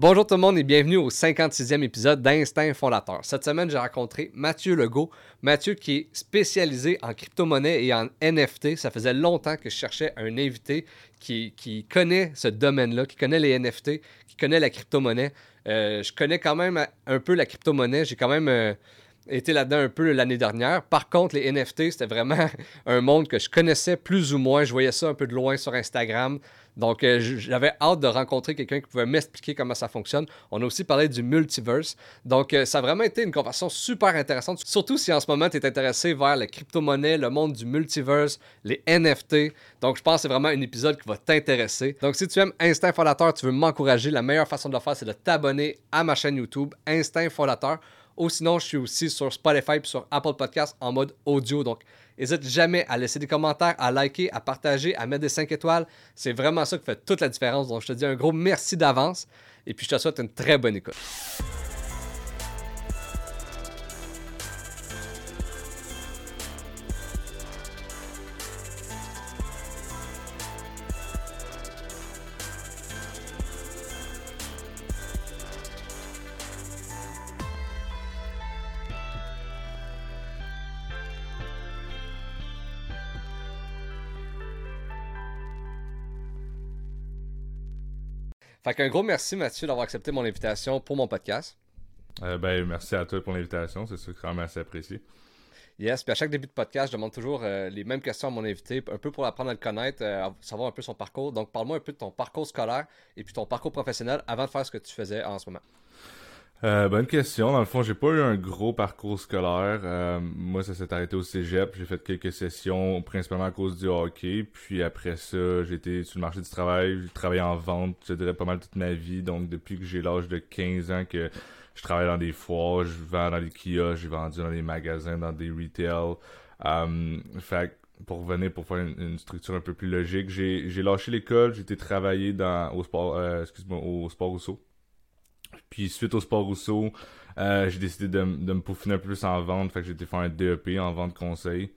Bonjour tout le monde et bienvenue au 56e épisode d'Instinct Fondateur. Cette semaine, j'ai rencontré Mathieu Legault. Mathieu qui est spécialisé en crypto-monnaie et en NFT. Ça faisait longtemps que je cherchais un invité qui, qui connaît ce domaine-là, qui connaît les NFT, qui connaît la crypto-monnaie. Euh, je connais quand même un peu la crypto-monnaie. J'ai quand même euh, été là-dedans un peu l'année dernière. Par contre, les NFT, c'était vraiment un monde que je connaissais plus ou moins. Je voyais ça un peu de loin sur Instagram. Donc, euh, j'avais hâte de rencontrer quelqu'un qui pouvait m'expliquer comment ça fonctionne. On a aussi parlé du multiverse. Donc, euh, ça a vraiment été une conversation super intéressante, surtout si en ce moment tu es intéressé vers la crypto-monnaie, le monde du multiverse, les NFT. Donc, je pense que c'est vraiment un épisode qui va t'intéresser. Donc, si tu aimes Instinct Fondateur, tu veux m'encourager, la meilleure façon de le faire, c'est de t'abonner à ma chaîne YouTube, Instinct Fondateur. Ou sinon, je suis aussi sur Spotify et sur Apple Podcasts en mode audio. Donc, n'hésite jamais à laisser des commentaires, à liker, à partager, à mettre des 5 étoiles. C'est vraiment ça qui fait toute la différence. Donc, je te dis un gros merci d'avance. Et puis, je te souhaite une très bonne écoute. Fait qu'un gros merci Mathieu d'avoir accepté mon invitation pour mon podcast. Euh, ben, merci à toi pour l'invitation, c'est sûr quand même assez apprécié. Yes, puis à chaque début de podcast, je demande toujours euh, les mêmes questions à mon invité, un peu pour apprendre à le connaître, euh, savoir un peu son parcours. Donc, parle-moi un peu de ton parcours scolaire et puis ton parcours professionnel avant de faire ce que tu faisais en ce moment. Euh, bonne question. Dans le fond, j'ai pas eu un gros parcours scolaire. Euh, moi, ça s'est arrêté au cégep. J'ai fait quelques sessions, principalement à cause du hockey. Puis après ça, été sur le marché du travail. J'ai travaillé en vente, je dirais, pas mal toute ma vie. Donc, depuis que j'ai l'âge de 15 ans que je travaille dans des foires, je vends dans des kiosques, j'ai vendu dans des magasins, dans des retail. Euh, fait pour revenir pour faire une, structure un peu plus logique, j'ai, lâché l'école, j'ai été travailler dans au sport euh, excuse-moi au sport Rousseau. Puis suite au sport Rousseau, euh, j'ai décidé de, de, me peaufiner un peu plus en vente. Fait que j'ai été faire un DEP en vente conseil.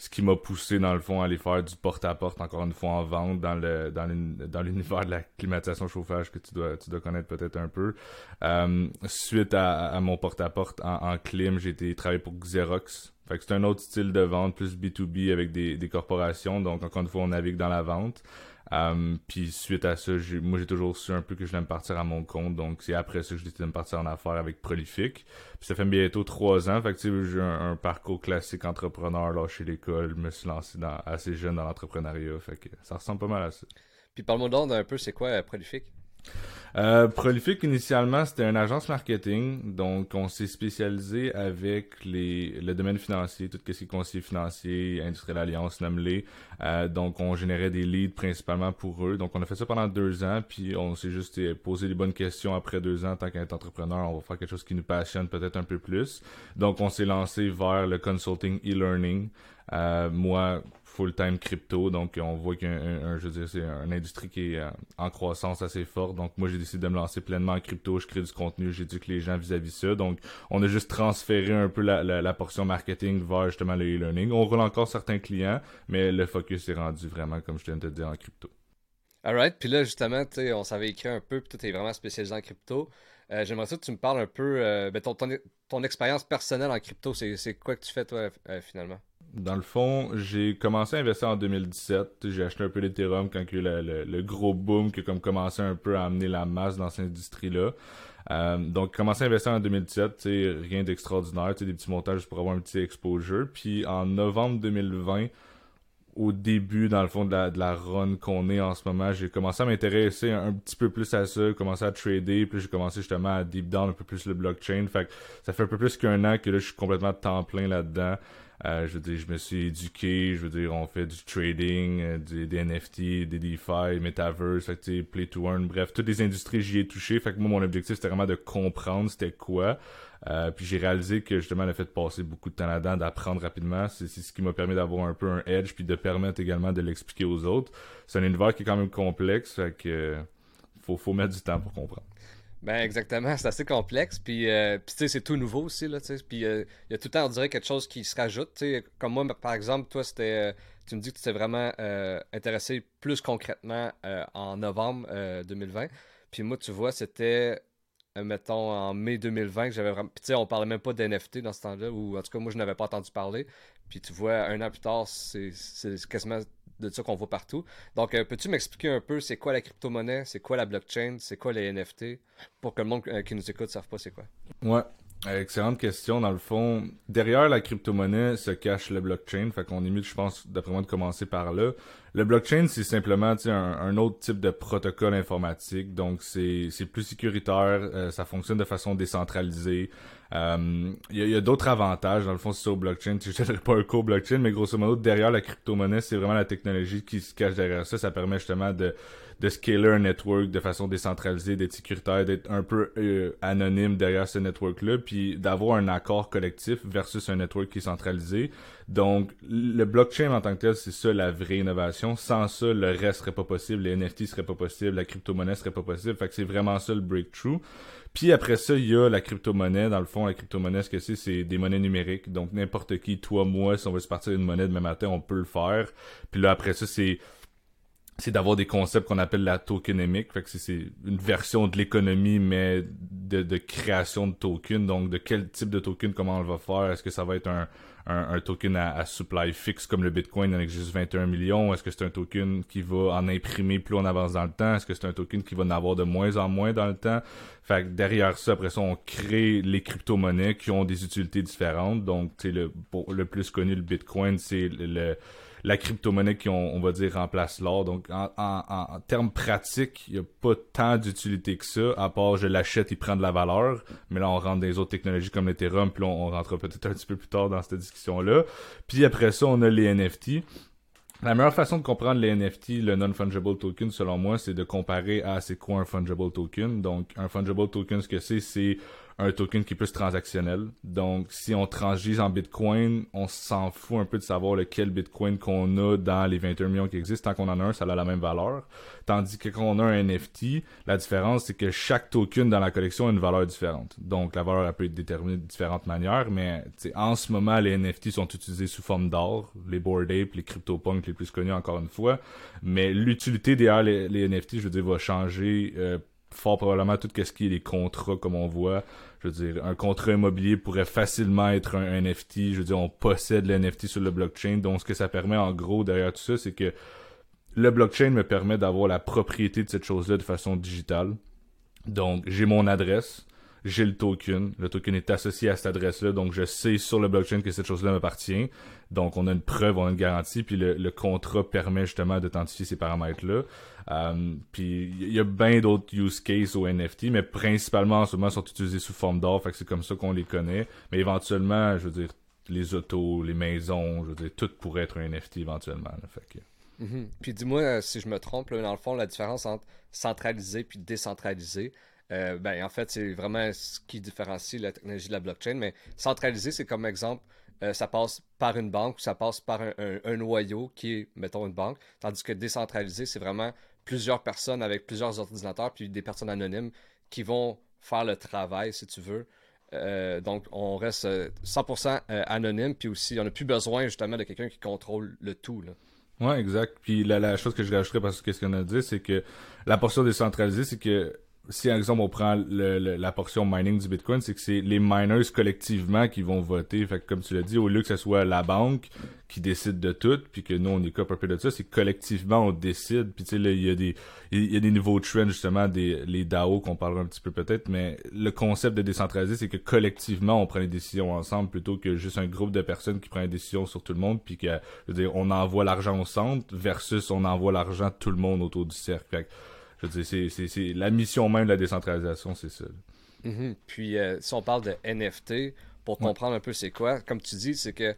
Ce qui m'a poussé dans le fond à aller faire du porte-à-porte encore une fois en vente dans le dans l'univers de la climatisation chauffage que tu dois tu dois connaître peut-être un peu. Euh, suite à, à mon porte-à-porte en, en clim, j'ai été travailler pour Xerox. Fait que c'est un autre style de vente, plus B2B avec des, des corporations. Donc encore une fois, on navigue dans la vente. Um, puis suite à ça, moi j'ai toujours su un peu que je voulais partir à mon compte, donc c'est après ça que j'ai décidé de me partir en affaires avec Prolific. Puis ça fait bientôt trois ans, fait que j'ai un, un, parcours classique entrepreneur, lâché l'école, me suis lancé dans, assez jeune dans l'entrepreneuriat, fait que ça ressemble pas mal à ça. Puis parle-moi donc un peu, c'est quoi euh, Prolific? Euh, Prolific, initialement, c'était une agence marketing. Donc, on s'est spécialisé avec les, le domaine financier, tout ce qui est conseiller financier, Industriel Alliance, nomme-les. Euh, donc, on générait des leads principalement pour eux. Donc, on a fait ça pendant deux ans, puis on s'est juste posé les bonnes questions après deux ans. En tant qu'entrepreneur, on va faire quelque chose qui nous passionne peut-être un peu plus. Donc, on s'est lancé vers le consulting e-learning. Euh, moi, full-time crypto. Donc, on voit qu'il y a un, je veux dire, c'est une industrie qui est euh, en croissance assez forte. Donc, moi, j'ai décidé de me lancer pleinement en crypto. Je crée du contenu, j'éduque les gens vis-à-vis ça. Donc, on a juste transféré un peu la, portion marketing vers justement le e-learning. On roule encore certains clients, mais le focus est rendu vraiment, comme je viens de te dire, en crypto. Alright, puis là, justement, on s'avait écrit un peu, puis tu es vraiment spécialisé en crypto. Euh, j'aimerais ça que tu me parles un peu, euh, ben, ton, ton, expérience personnelle en crypto. C'est quoi que tu fais, toi, finalement? Dans le fond, j'ai commencé à investir en 2017. J'ai acheté un peu d'Ethereum quand il y a eu le, gros boom qui a comme commencé un peu à amener la masse dans cette industrie-là. Euh, donc, commencé à investir en 2017, rien d'extraordinaire, des petits montages pour avoir un petit exposure. Puis en novembre 2020, au début, dans le fond, de la, de run qu'on est en ce moment, j'ai commencé à m'intéresser un, petit peu plus à ça, commencé à trader, puis j'ai commencé justement à deep down un peu plus le blockchain. Fait que ça fait un peu plus qu'un an que là, je suis complètement temps plein là-dedans. Euh, je veux dire, je me suis éduqué, je veux dire, on fait du trading, euh, des, NFT, des DeFi, Metaverse, fait que, Play to Earn, bref, toutes les industries, j'y ai touché. Fait que moi, mon objectif, c'était vraiment de comprendre c'était quoi. Euh, puis j'ai réalisé que justement le fait de passer beaucoup de temps là-dedans, d'apprendre rapidement, c'est ce qui m'a permis d'avoir un peu un edge, puis de permettre également de l'expliquer aux autres. C'est un univers qui est quand même complexe, fait que faut, faut mettre du temps pour comprendre. Ben exactement, c'est assez complexe. Puis, euh, puis tu sais, c'est tout nouveau aussi. Là, puis euh, il y a tout le temps, on dirait, quelque chose qui se rajoute. Comme moi, par exemple, toi, c'était. Euh, tu me dis que tu t'es vraiment intéressé plus concrètement en novembre 2020. Puis moi, tu vois, c'était euh, mettons, en mai 2020, que j'avais vraiment. Puis, tu sais, on parlait même pas d'NFT dans ce temps-là, ou en tout cas, moi, je n'avais pas entendu parler. Puis, tu vois, un an plus tard, c'est quasiment de ça qu'on voit partout. Donc, euh, peux-tu m'expliquer un peu c'est quoi la crypto-monnaie, c'est quoi la blockchain, c'est quoi les NFT, pour que le monde qui nous écoute ne sache pas c'est quoi? Excellente question. Dans le fond, derrière la crypto-monnaie se cache le blockchain. Fait qu'on est mieux, je pense, d'après moi, de commencer par là. Le blockchain, c'est simplement un, un autre type de protocole informatique. Donc, c'est plus sécuritaire. Euh, ça fonctionne de façon décentralisée. Euh, il y a, d'autres avantages. Dans le fond, c'est au blockchain. Je ne pas un cours blockchain, mais grosso modo, derrière la crypto-monnaie, c'est vraiment la technologie qui se cache derrière ça. Ça permet justement de de scaler un network de façon décentralisée, d'être sécuritaire, d'être un peu euh, anonyme derrière ce network-là, puis d'avoir un accord collectif versus un network qui est centralisé. Donc, le blockchain en tant que tel, c'est ça la vraie innovation. Sans ça, le reste serait pas possible, les NFT seraient pas possible, la crypto-monnaie serait pas possible. Fait que c'est vraiment ça le breakthrough. Puis après ça, il y a la crypto-monnaie. Dans le fond, la crypto-monnaie, ce que c'est, c'est des monnaies numériques. Donc n'importe qui, toi, moi, si on veut se partir d'une monnaie demain matin, on peut le faire. Puis là, après ça, c'est c'est d'avoir des concepts qu'on appelle la tokenomique. Fait que c'est une version de l'économie, mais de, de, création de tokens. Donc, de quel type de token, comment on va faire? Est-ce que ça va être un, un, token à, supply fixe comme le Bitcoin, en existe 21 millions? Est-ce que c'est un token qui va en imprimer plus on avance dans le temps? Est-ce que c'est un token qui va en avoir de moins en moins dans le temps? Fait que derrière ça, après ça, on crée les crypto-monnaies qui ont des utilités différentes. Donc, tu le, le plus connu, le Bitcoin, c'est le la crypto-monnaie qui, on, on, va dire, remplace l'or. Donc, en, en, en termes pratiques, il n'y a pas tant d'utilité que ça, à part je l'achète, il prend de la valeur. Mais là, on rentre dans les autres technologies comme l'Ethereum, puis là, on, rentrera peut-être un petit peu plus tard dans cette discussion-là. Puis après ça, on a les NFT. La meilleure façon de comprendre les NFT, le non-fungible token, selon moi, c'est de comparer à c'est quoi un fungible token. Donc, un fungible token, ce que c'est, c'est un token qui est plus transactionnel. Donc, si on transige en Bitcoin, on s'en fout un peu de savoir lequel Bitcoin qu'on a dans les 21 millions qui existent. Tant qu'on en a un, ça a la même valeur. Tandis que quand on a un NFT, la différence, c'est que chaque token dans la collection a une valeur différente. Donc, la valeur, elle peut être déterminée de différentes manières, mais en ce moment, les NFT sont utilisés sous forme d'or. Les Bored Ape, les CryptoPunk les plus connus encore une fois. Mais l'utilité derrière les, NFT, je veux dire, va changer euh, fort probablement tout ce qui est les contrats comme on voit. Je veux dire, un contrat immobilier pourrait facilement être un, NFT. Je veux dire, on possède le NFT sur le blockchain. Donc, ce que ça permet en gros derrière tout ça, c'est que le blockchain me permet d'avoir la propriété de cette chose-là de façon digitale. Donc, j'ai mon adresse j'ai le token. Le token est associé à cette adresse-là, donc je sais sur le blockchain que cette chose-là m'appartient. Donc on a une preuve, on a une garantie, puis le, contrat permet justement d'authentifier ces paramètres-là. Euh, puis il y a bien d'autres use cases au NFT, mais principalement en ce moment sont utilisés sous forme d'or, c'est comme ça qu'on les connaît. Mais éventuellement, je veux dire, les autos, les maisons, je veux dire, tout pourrait être un NFT éventuellement. Mm-hmm. Puis dis-moi euh, si je me trompe, dans le fond, la différence entre centralisé puis décentralisé. Euh, ben, en fait, c'est vraiment ce qui différencie la technologie de la blockchain. Mais centralisé, c'est comme exemple, euh, ça passe par une banque ou ça passe par un, noyau qui est, mettons, une banque. Tandis que décentralisé, c'est vraiment plusieurs personnes avec plusieurs ordinateurs, puis des personnes anonymes qui vont faire le travail, si tu veux. Euh, donc, on reste 100% anonyme, puis aussi, on n'a plus besoin justement de quelqu'un qui contrôle le tout. Là. Ouais, exact. Puis la, chose que je rajouterais parce que ce qu'on a dit, c'est que la portion décentralisée, c'est que si, par exemple, on prend le, la portion mining du Bitcoin, c'est que c'est les miners collectivement qui vont voter. Fait que, comme tu l'as dit, au lieu que ce soit la banque qui décide de tout, puis que nous, on est peu de ça, c'est collectivement, on décide. Puis, tu sais, il y a des, il y a des nouveaux trends, justement, des, les DAO qu'on parlera un petit peu peut-être, mais le concept de décentraliser, c'est que collectivement, on prend les décisions ensemble plutôt que juste un groupe de personnes qui prend les décisions sur tout le monde, puis que, je veux dire, on envoie l'argent au centre versus on envoie l'argent tout le monde autour du cercle. Fait que, je veux dire, c'est la mission même de la décentralisation, c'est ça. Mm-hmm. Puis, euh, si on parle de NFT, pour comprendre un peu c'est quoi, comme tu dis, c'est que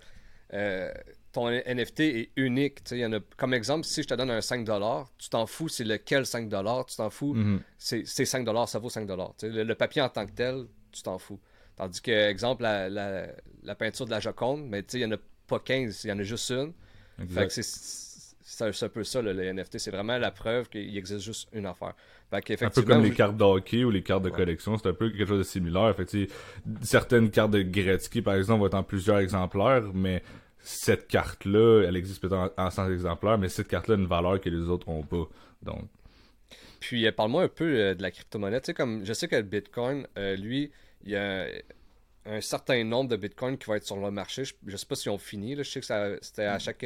euh, ton NFT est unique. Y en a, comme exemple, si je te donne un 5$, tu t'en fous c'est lequel 5$, tu t'en fous, mm-hmm. c'est 5$, ça vaut 5$. Le, le, papier en tant que tel, tu t'en fous. Tandis que, exemple, la, la, peinture de la Joconde, mais il n'y en a pas 15, il y en a juste une. Fait que c'est c'est un peu ça, les NFT. C'est vraiment la preuve qu'il existe juste une affaire. un peu comme les cartes de hockey ou les cartes de collection, c'est un peu quelque chose de similaire. Fait certaines cartes de Gretzky, par exemple, vont être en plusieurs exemplaires, mais cette carte-là, elle existe peut-être en, 100 exemplaires, mais cette carte-là a une valeur que les autres n'ont pas. Donc. Puis euh, parle-moi un peu euh, de la crypto-monnaie. Tu sais, comme je sais que le Bitcoin, euh, lui, il y a un certain nombre de Bitcoin qui va être sur le marché. Je, ne sais pas si on finit. Là. Je sais que c'était à chaque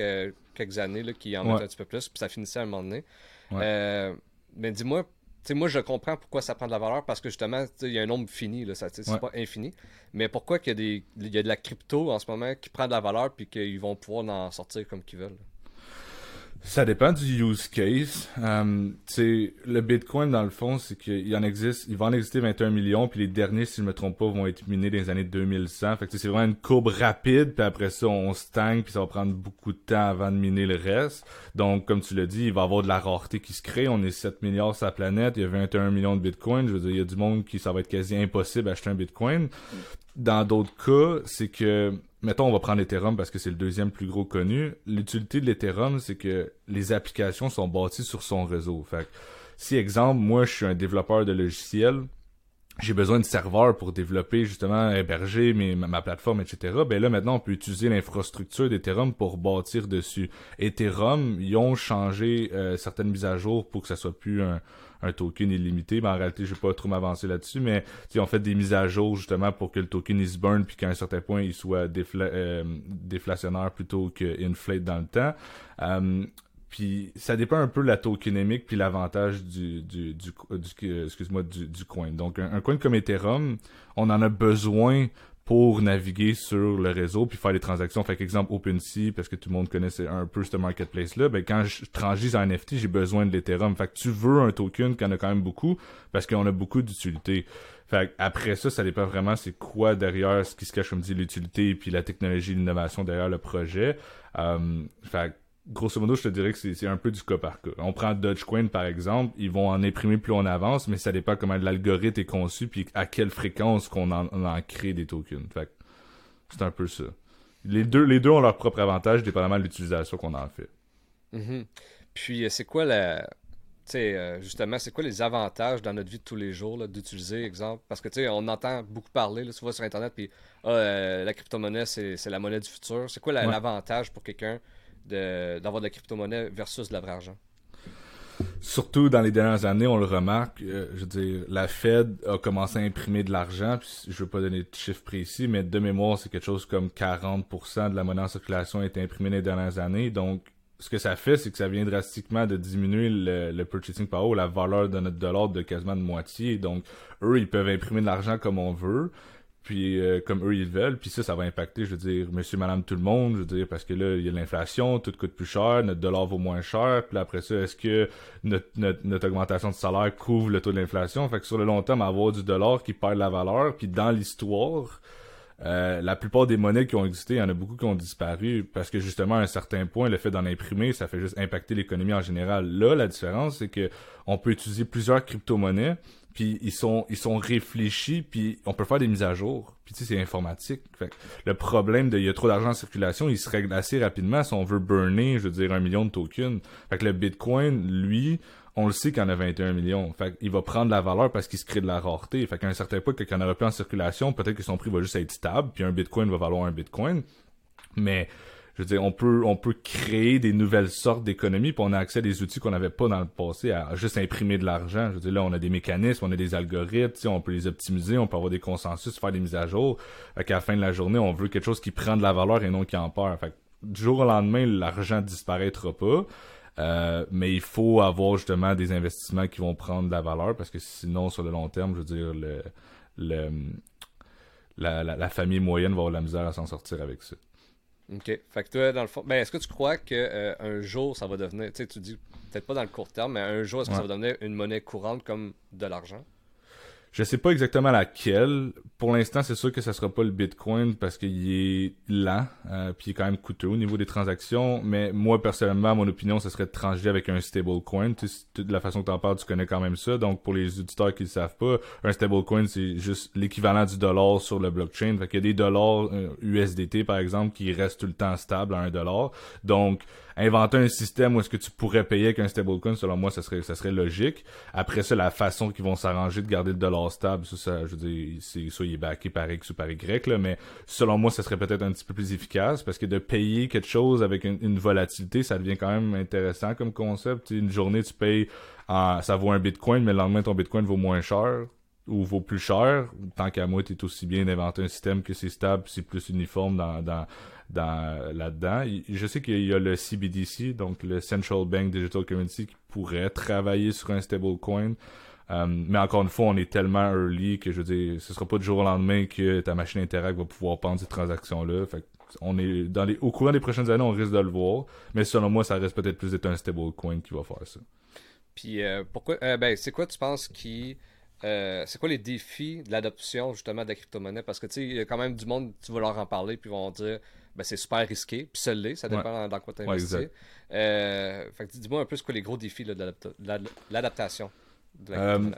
quelques années qu'ils en mettent un petit peu plus, puis ça finissait à un moment donné. mais dis-moi, moi, je comprends pourquoi ça prend de la valeur parce que justement, il y a un nombre fini, là, ça, c'est pas infini. Mais pourquoi qu'il y, a des, il y a de la crypto en ce moment qui prend de la valeur puis qu'ils vont pouvoir en sortir comme qu'ils veulent? Ça dépend du use case. Euh, le Bitcoin, dans le fond, c'est qu'il en existe, il va en exister 21 millions, puis les derniers, si je me trompe pas, vont être minés dans les années 2100. Fait que c'est vraiment une courbe rapide, puis après ça, on stagne, puis ça va prendre beaucoup de temps avant de miner le reste. Donc, comme tu l'as dit, il va y avoir de la rareté qui se crée. On est 7 milliards sur la planète, il y a 21 millions de Bitcoin. Je veux dire, il y a du monde qui, ça va être quasi impossible d'acheter un Bitcoin. Dans d'autres cas, c'est que mettons, on va prendre Ethereum parce que c'est le deuxième plus gros connu. L'utilité de l'Ethereum, c'est que les applications sont bâties sur son réseau. Fait si, exemple, moi, je suis un développeur de logiciels, j'ai besoin de serveurs pour développer, justement, héberger mes, ma, plateforme, etc. Ben là, maintenant, on peut utiliser l'infrastructure d'Ethereum pour bâtir dessus. Ethereum, ils ont changé euh, certaines mises à jour pour que ça soit plus un, un token illimité, mais en réalité, je vais pas trop m'avancer là-dessus, mais on fait des mises à jour justement pour que le token il se burn puis qu'à un certain point il soit euh, déflationnaire plutôt que inflate dans le temps. Euh, puis ça dépend un peu de la tokenomique puis l'avantage du, du, du, excuse-moi, du, du coin. Donc un, coin comme Ethereum, on en a besoin pour naviguer sur le réseau puis faire des transactions. Fait exemple OpenSea, parce que tout le monde connaît un peu ce marketplace-là, ben quand je transige en NFT, j'ai besoin de l'Ethereum. Fait que tu veux un token qui en a quand même beaucoup, parce qu'on a beaucoup d'utilité. Fait après ça, ça dépend vraiment c'est quoi derrière ce qui se cache, comme dit, l'utilité puis la technologie, l'innovation derrière le projet. Um, fait grosso modo, je te dirais que c'est un peu du cas par cas. On prend Dogecoin, par exemple, ils vont en imprimer plus on avance, mais ça dépend comment l'algorithme est conçu, puis à quelle fréquence qu'on en, en, crée des tokens. Fait c'est un peu ça. Les deux, les deux ont leur propre avantage, dépendamment de l'utilisation qu'on en fait. Mm-hmm. Puis, euh, c'est quoi la... Tu sais, euh, justement, c'est quoi les avantages dans notre vie de tous les jours d'utiliser, exemple? Parce que, tu sais, on entend beaucoup parler, là, souvent sur Internet, puis ah, euh, la crypto-monnaie, c'est la monnaie du futur. C'est quoi l'avantage pour quelqu'un d'avoir de, la crypto-monnaie versus de la argent. Surtout dans les dernières années, on le remarque, euh, je veux dire, la Fed a commencé à imprimer de l'argent, je veux pas donner de chiffres précis, mais de mémoire, c'est quelque chose comme 40% de la monnaie en circulation a été imprimée dans les dernières années. Donc, ce que ça fait, c'est que ça vient drastiquement de diminuer le purchasing power, la valeur de notre dollar de quasiment de moitié. Donc, eux, ils peuvent imprimer de l'argent comme on veut puis euh, comme eux ils veulent, puis ça, ça va impacter, je veux dire, monsieur, madame, tout le monde, je veux dire, parce que là, il y a l'inflation, tout coûte plus cher, notre dollar vaut moins cher, puis après ça, est-ce que notre, notre, augmentation de salaire couvre le taux de l'inflation? Fait que sur le long terme, avoir du dollar qui perd la valeur, puis dans l'histoire, euh, la plupart des monnaies qui ont existé, il y en a beaucoup qui ont disparu parce que justement à un certain point, le fait d'en imprimer, ça fait juste impacter l'économie en général. Là, la différence, c'est que on peut utiliser plusieurs crypto-monnaies puis ils sont ils sont réfléchis puis on peut faire des mises à jour. Puis tu sais c'est informatique. Fait le problème de il y a trop d'argent en circulation il se règle assez rapidement si on veut burner je veux dire un million de tokens. Fait que le bitcoin lui on le sait qu'il en a 21 millions. Fait il va prendre la valeur parce qu'il se crée de la rareté. Fait qu'à un certain point qu'il en aura plus en circulation peut-être que son prix va juste être stable puis un bitcoin va valoir un bitcoin. Mais je veux dire, on peut, on peut créer des nouvelles sortes d'économies, puis on a accès à des outils qu'on n'avait pas dans le passé, à juste imprimer de l'argent. Je veux dire, là, on a des mécanismes, on a des algorithmes, on peut les optimiser, on peut avoir des consensus, faire des mises à jour. Fait qu'à la fin de la journée, on veut quelque chose qui prend de la valeur et non qui en perd. Fait que du jour au lendemain, l'argent disparaîtra pas. Euh, mais il faut avoir justement des investissements qui vont prendre de la valeur parce que sinon, sur le long terme, je veux dire, le, la, la, la famille moyenne va avoir la misère à s'en sortir avec ça. OK. Fait que toi, dans le fond, ben, est-ce que tu crois qu'un euh, jour, ça va devenir, tu sais, tu dis peut-être pas dans le court terme, mais un jour, est-ce que ça va devenir une monnaie courante comme de l'argent? Je sais pas exactement laquelle. Pour l'instant, c'est sûr que ça sera pas le Bitcoin parce qu'il est lent, euh, puis il est quand même coûteux au niveau des transactions. Mais moi, personnellement, mon opinion, ce serait de trancher avec un stablecoin. De la façon que en parles, tu connais quand même ça. Donc, pour les auditeurs qui le savent pas, un stablecoin, c'est juste l'équivalent du dollar sur le blockchain. Fait qu'il y a des dollars USDT, euh, par exemple, qui restent tout le temps stables à un dollar. Donc, inventer un système où est-ce que tu pourrais payer avec un stablecoin, selon moi, ça serait, ça serait logique. Après ça, la façon qu'ils vont s'arranger de garder le dollar stable, ça, ça je veux dire, c'est soit il est backé par X ou par Y, là, mais selon moi, ça serait peut-être un petit peu plus efficace parce que de payer quelque chose avec une, volatilité, ça devient quand même intéressant comme concept. une journée, tu payes, ça vaut un bitcoin, mais le lendemain, ton bitcoin vaut moins cher ou vaut plus cher. Tant qu'à moi, es aussi bien d'inventer un système que c'est stable, c'est plus uniforme dans, dans là-dedans. Je sais qu'il y a le CBDC, donc le Central Bank Digital Currency, qui pourrait travailler sur un stablecoin. Euh, mais encore une fois, on est tellement early que je veux dire, ce sera pas du jour au lendemain que ta machine Interact va pouvoir prendre ces transactions-là. On est au courant des prochaines années, on risque de le voir. Mais selon moi, ça reste peut-être plus d'être un stablecoin qui va faire ça. Puis euh, pourquoi euh, ben c'est quoi tu penses qui c'est quoi les défis de l'adoption justement de la crypto-monnaie? Parce que tu sais, il y a quand même du monde, tu vas leur en parler, puis ils vont dire ben, c'est super risqué. Puis ça l'est, ça dépend dans, quoi tu investis. Euh, fait que dis-moi un peu ce quoi les gros défis de l'adaptation. Euh,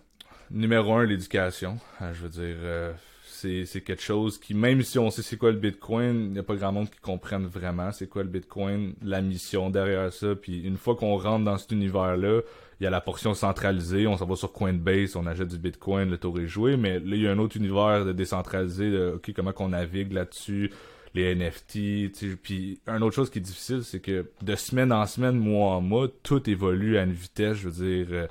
numéro un, l'éducation. Euh, je veux dire, c'est quelque chose qui, même si on sait c'est quoi le Bitcoin, il n'y a pas grand monde qui comprenne vraiment c'est quoi le Bitcoin, la mission derrière ça. Puis une fois qu'on rentre dans cet univers-là, il y a la portion centralisée, on s'en va sur Coinbase, on achète du Bitcoin, le tour est joué, mais là, il y a un autre univers de décentralisé, de, OK, comment qu'on navigue là-dessus, les NFT. Puis, une autre chose qui est difficile, c'est que de semaine en semaine, mois en mois, tout évolue à une vitesse, je veux dire, euh,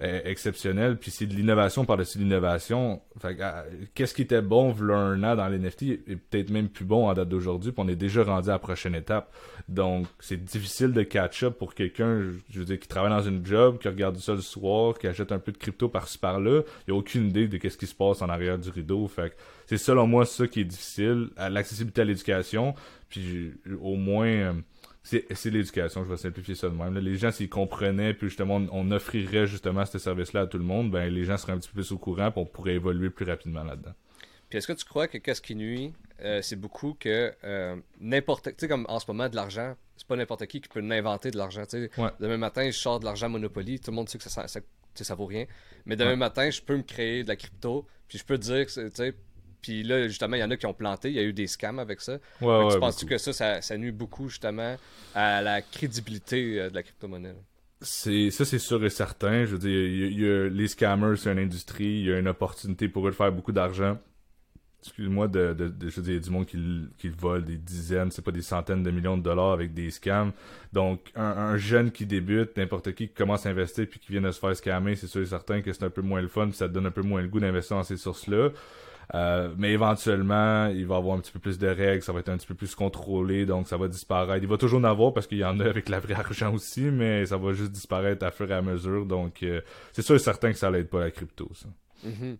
exceptionnel. Puis c'est de l'innovation par-dessus l'innovation. Ah, qu'est-ce qui était bon v'là un an dans l'NFT est peut-être même plus bon en date d'aujourd'hui, puis on est déjà rendu à la prochaine étape. Donc c'est difficile de catch-up pour quelqu'un, je veux dire, qui travaille dans une job, qui regarde ça le soir, qui achète un peu de crypto par-ci par-là. Il a aucune idée de qu'est-ce qui se passe en arrière du rideau. Fait c'est selon moi ça qui est difficile. L'accessibilité à l'éducation, puis au moins... C'est l'éducation, je vais simplifier ça de même. les gens, s'ils comprenaient, puis justement, on, offrirait justement ce service-là à tout le monde, ben les gens seraient un petit peu plus au courant, puis on pourrait évoluer plus rapidement là-dedans. Puis est-ce que tu crois que qu'est-ce qui nuit, euh, c'est beaucoup que euh, n'importe, tu sais, comme en ce moment, de l'argent, c'est pas n'importe qui qui peut inventer de l'argent. Tu sais, demain matin, je sors de l'argent Monopoly, tout le monde sait que ça, ça, ça, vaut rien. Mais demain matin, je peux me créer de la crypto, puis je peux dire que, tu sais, puis là, justement, il y en a qui ont planté. Il y a eu des scams avec ça. Ouais, tu penses-tu que ça, ça, nuit beaucoup, justement, à la crédibilité euh, de la crypto-monnaie? C'est, ça, c'est sûr et certain. Je veux dire, y a, les scammers, c'est une industrie. Il y a une opportunité pour eux de faire beaucoup d'argent. Excuse-moi de, de, je veux dire, du monde qui, qui vole des dizaines, c'est pas des centaines de millions de dollars avec des scams. Donc, un, jeune qui débute, n'importe qui qui commence à investir puis qui vient de se faire scammer, c'est sûr et certain que c'est un peu moins le fun, ça te donne un peu moins le goût d'investir dans ces sources-là. Euh, mais éventuellement, il va avoir un petit peu plus de règles, ça va être un petit peu plus contrôlé, donc ça va disparaître. Il va toujours en avoir parce qu'il y en a avec la vraie argent aussi, mais ça va juste disparaître à fur et à mesure. Donc euh, c'est sûr et certain que ça l'aide pas la crypto, ça. Mm-hmm.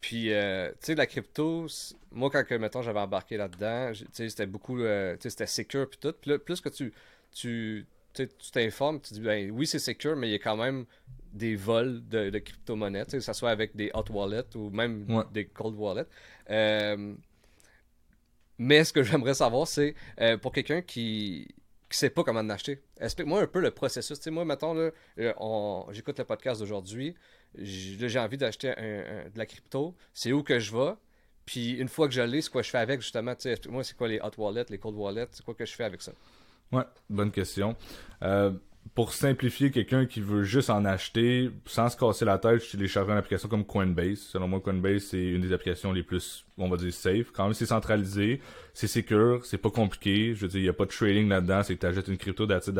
Puis, euh, tu sais, la crypto, moi, quand, mettons, j'avais embarqué là-dedans, tu sais, c'était beaucoup, tu sais, c'était secure puis tout. Puis là, plus que tu, tu, tu t'informes, tu dis, ben oui, c'est secure, mais il y a quand même des vols de, de crypto-monnaies, que ce soit avec des hot wallets ou même des cold wallets. Euh, mais ce que j'aimerais savoir, c'est euh, pour quelqu'un qui ne sait pas comment en acheter, explique-moi un peu le processus. sais, moi, mettons, là, euh, j'écoute le podcast d'aujourd'hui, j'ai envie d'acheter de la crypto, c'est où que je vais? Puis une fois que je l'ai, c'est quoi je fais avec justement? Explique-moi, c'est quoi les hot wallets, les cold wallets, c'est quoi que je fais avec ça? Ouais, bonne question. Euh, pour simplifier, quelqu'un qui veut juste en acheter sans se casser la tête, je télécharge une application comme Coinbase. Selon moi, Coinbase, c'est une des applications les plus, on va dire, safe. Quand même, c'est centralisé, c'est secure, c'est pas compliqué. Je veux dire, il y a pas de trading là-dedans, c'est que tu achètes une crypto that's it,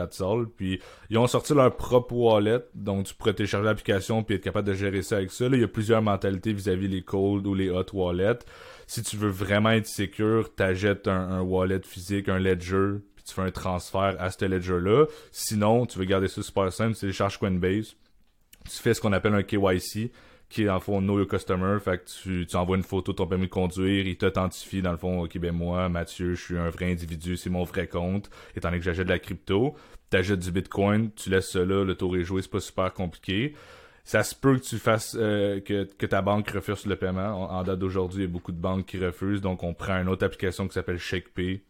Puis, ils ont sorti leur propre wallet, donc tu pourrais télécharger l'application puis être capable de gérer ça avec ça. Là, il y a plusieurs mentalités vis-à-vis les cold ou les hot wallets. Si tu veux vraiment être secure, t'achètes un, un wallet physique, un ledger, tu fais un transfert à ce ledger-là. Sinon, tu veux garder ça super simple, tu télécharges Coinbase, tu fais ce qu'on appelle un KYC, qui est dans le fond Know Your Customer, fait que tu, tu envoies une photo de ton permis de conduire, il t'authentifie dans le fond, ok ben moi, Mathieu, je suis un vrai individu, c'est mon vrai compte, étant donné que j'achète de la crypto, t'achètes du Bitcoin, tu laisses là, le tour est joué, c'est pas super compliqué. Ça se peut que tu fasses euh, que, que ta banque refuse le paiement. En, en date d'aujourd'hui, il y a beaucoup de banques qui refusent, donc on prend une autre application qui s'appelle ShakePay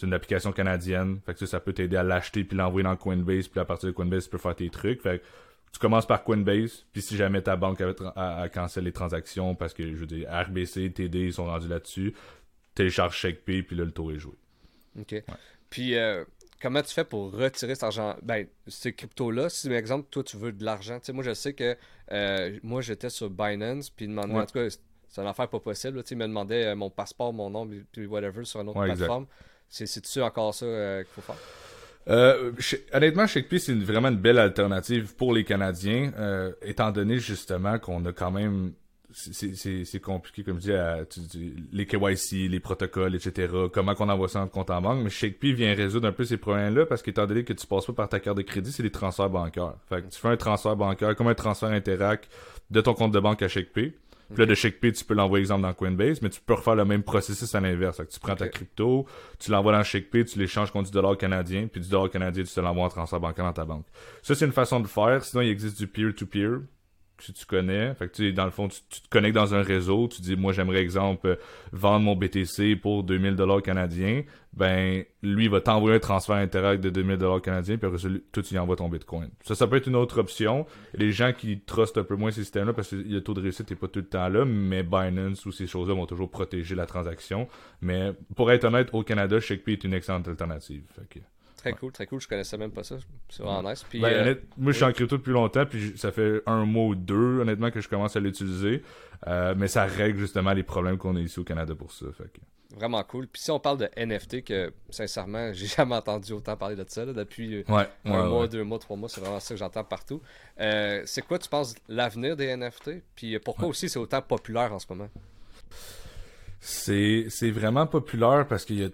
c'est une application canadienne. Fait que ça, peut t'aider à l'acheter puis l'envoyer dans Coinbase. Puis à partir de Coinbase, tu peux faire tes trucs. Fait que tu commences par Coinbase. Puis si jamais ta banque a, cancellé les transactions parce que, je veux dire, RBC, TD, ils sont rendus là-dessus, télécharge ShakePay puis là, le tour est joué. OK. Puis, euh, comment tu fais pour retirer cet argent, ben, ces cryptos-là, si, par exemple, toi, tu veux de l'argent, tu sais, moi, je sais que, euh, moi, j'étais sur Binance, puis demandait, en tout cas, c'est une affaire pas possible, tu sais, il me demandait euh, mon passeport, mon nom, puis whatever, sur une autre plateforme. C'est-tu encore ça qu'il faut faire? Euh, honnêtement, ShakePay, c'est vraiment une belle alternative pour les Canadiens, étant donné justement qu'on a quand même c'est compliqué, comme je dis, les KYC, les protocoles, etc. Comment qu'on envoie ça en compte en banque. Mais ShakePay vient résoudre un peu ces problèmes-là parce qu'étant donné que tu passes pas par ta carte de crédit, c'est des transferts bancaires. Fait que tu fais un transfert bancaire comme un transfert Interac de ton compte de banque à Puis là, de ShakePay, tu peux l'envoyer, exemple, dans Coinbase, mais tu peux refaire le même processus à l'inverse. Tu prends ta crypto, tu l'envoies dans ShakePay, tu l'échanges contre du dollar canadien, puis du dollar canadien, tu te l'envoies en transfert bancaire dans ta banque. Ça, c'est une façon de faire. Sinon, il existe du peer-to-peer. -peer tu connais. Fait que tu dans le fond, tu, te connectes dans un réseau, tu dis moi j'aimerais exemple vendre mon BTC pour 2000 dollars canadiens, ben lui va t'envoyer un transfert interact de 2000 dollars canadiens puis après tu lui envoies ton Bitcoin. Ça ça peut être une autre option. Les gens qui trustent un peu moins ces systèmes là parce que le taux de réussite n'est pas tout le temps là, mais Binance ou ces choses-là vont toujours protéger la transaction. Mais pour être honnête, au Canada, ShakePay est une excellente alternative. Très cool, très cool. Je connaissais même pas ça. C'est vraiment nice. Ben, euh, moi, je suis en crypto depuis longtemps, puis ça fait un mois ou deux, honnêtement, que je commence à l'utiliser. Euh, mais ça règle justement les problèmes qu'on a ici au Canada pour ça. Vraiment cool. Puis si on parle de NFT, que sincèrement, j'ai jamais entendu autant parler de ça depuis euh, un mois, deux mois, trois mois. C'est vraiment ça que j'entends partout. c'est quoi, tu penses, l'avenir des NFT? Puis pourquoi aussi c'est autant populaire en ce moment? C'est vraiment populaire parce qu'il y a,